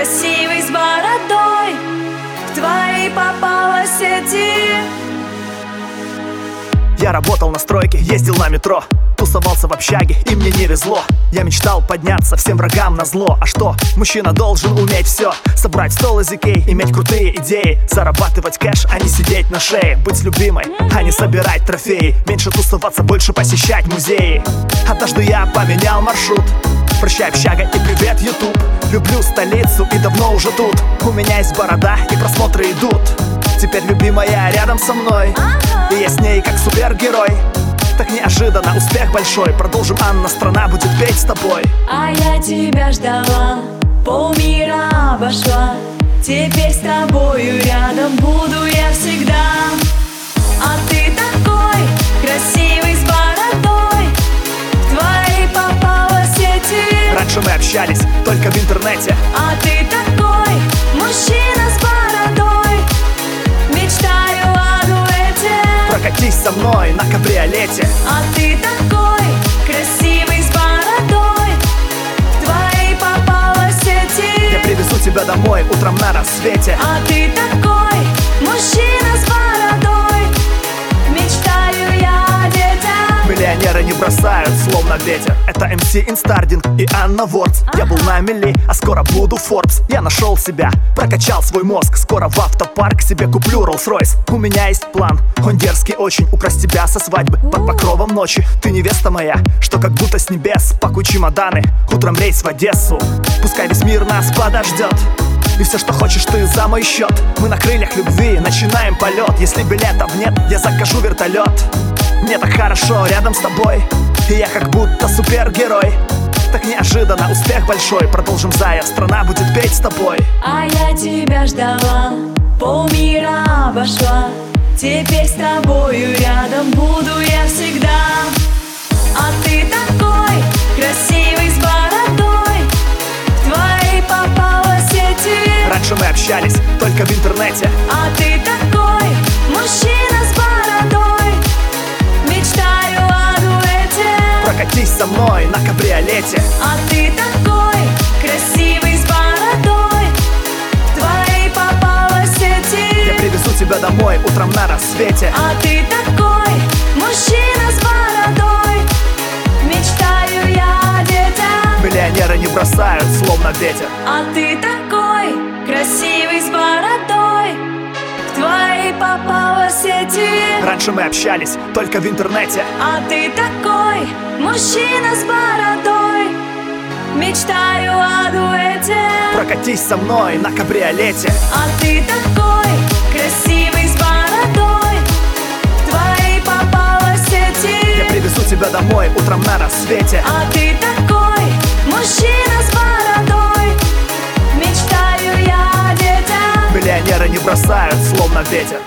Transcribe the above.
красивый с бородой. В твои попала сети. Я работал на стройке, ездил на метро Тусовался в общаге, и мне не везло. Я мечтал подняться всем врагам на зло. А что? Мужчина должен уметь все Собрать стол из Икей, иметь крутые идеи Зарабатывать кэш, а не сидеть на шее Быть любимой, а не собирать трофеи. Меньше тусоваться, больше посещать музеи. Однажды я поменял маршрут. Прощай, общага и привет, Ютуб Люблю столицу и давно уже тут. У меня есть борода и просмотры идут. Теперь любимая рядом со мной. И я с ней как супергерой. Так неожиданно успех большой. Продолжим, Анна, страна будет петь с тобой. А я тебя ждала, полмира обошла. Теперь с тобою рядом буду Общались только в интернете. А ты такой мужчина с бородой. Мечтаю о дуэте. Прокатись со мной на кабриолете. А ты такой красивый с бородой. Твои попала сети Я привезу тебя домой утром на рассвете. А ты такой мужчина Миллионеры не бросают, словно ветер. Это МС Инстардинг и Анна Вордс Я был на мели, а скоро буду Форбс Я нашел себя, прокачал свой мозг. Скоро в автопарк себе куплю Rolls-Royce. У меня есть план, он дерзкий очень. Украсть тебя со свадьбы под покровом ночи. Ты невеста моя, что как будто с небес. Пакуй чемоданы, утром рейс в Одессу. Пускай весь мир нас подождет. И все, что хочешь, ты за мой счет Мы на крыльях любви начинаем полет Если билетов нет, я закажу вертолет Мне так хорошо рядом с тобой. И я как будто супергерой. Так неожиданно успех большой. Продолжим, Зая, страна будет петь с тобой. А я тебя ждала, полмира обошла. Теперь с тобою рядом буду я всегда. А ты такой красивый с бородой. В твои попала сети Раньше мы общались только в интернете. А ты кабриолете А ты такой красивый с бородой. Твои попала сети Я привезу тебя домой утром на рассвете. А ты такой мужчина с бородой. Мечтаю я о детях. Миллионеры не бросают, словно ветер. А ты такой красивый с бородой. В твои попала сети Раньше мы общались только в интернете. А ты такой мужчина с бородой Мечтаю о дуэте. Прокатись со мной на кабриолете. А ты такой красивый с бородой. Твои попала сети. Я привезу тебя домой утром на рассвете. А ты такой мужчина с бородой. Мечтаю я о детях. Миллионеры не бросают, словно ветер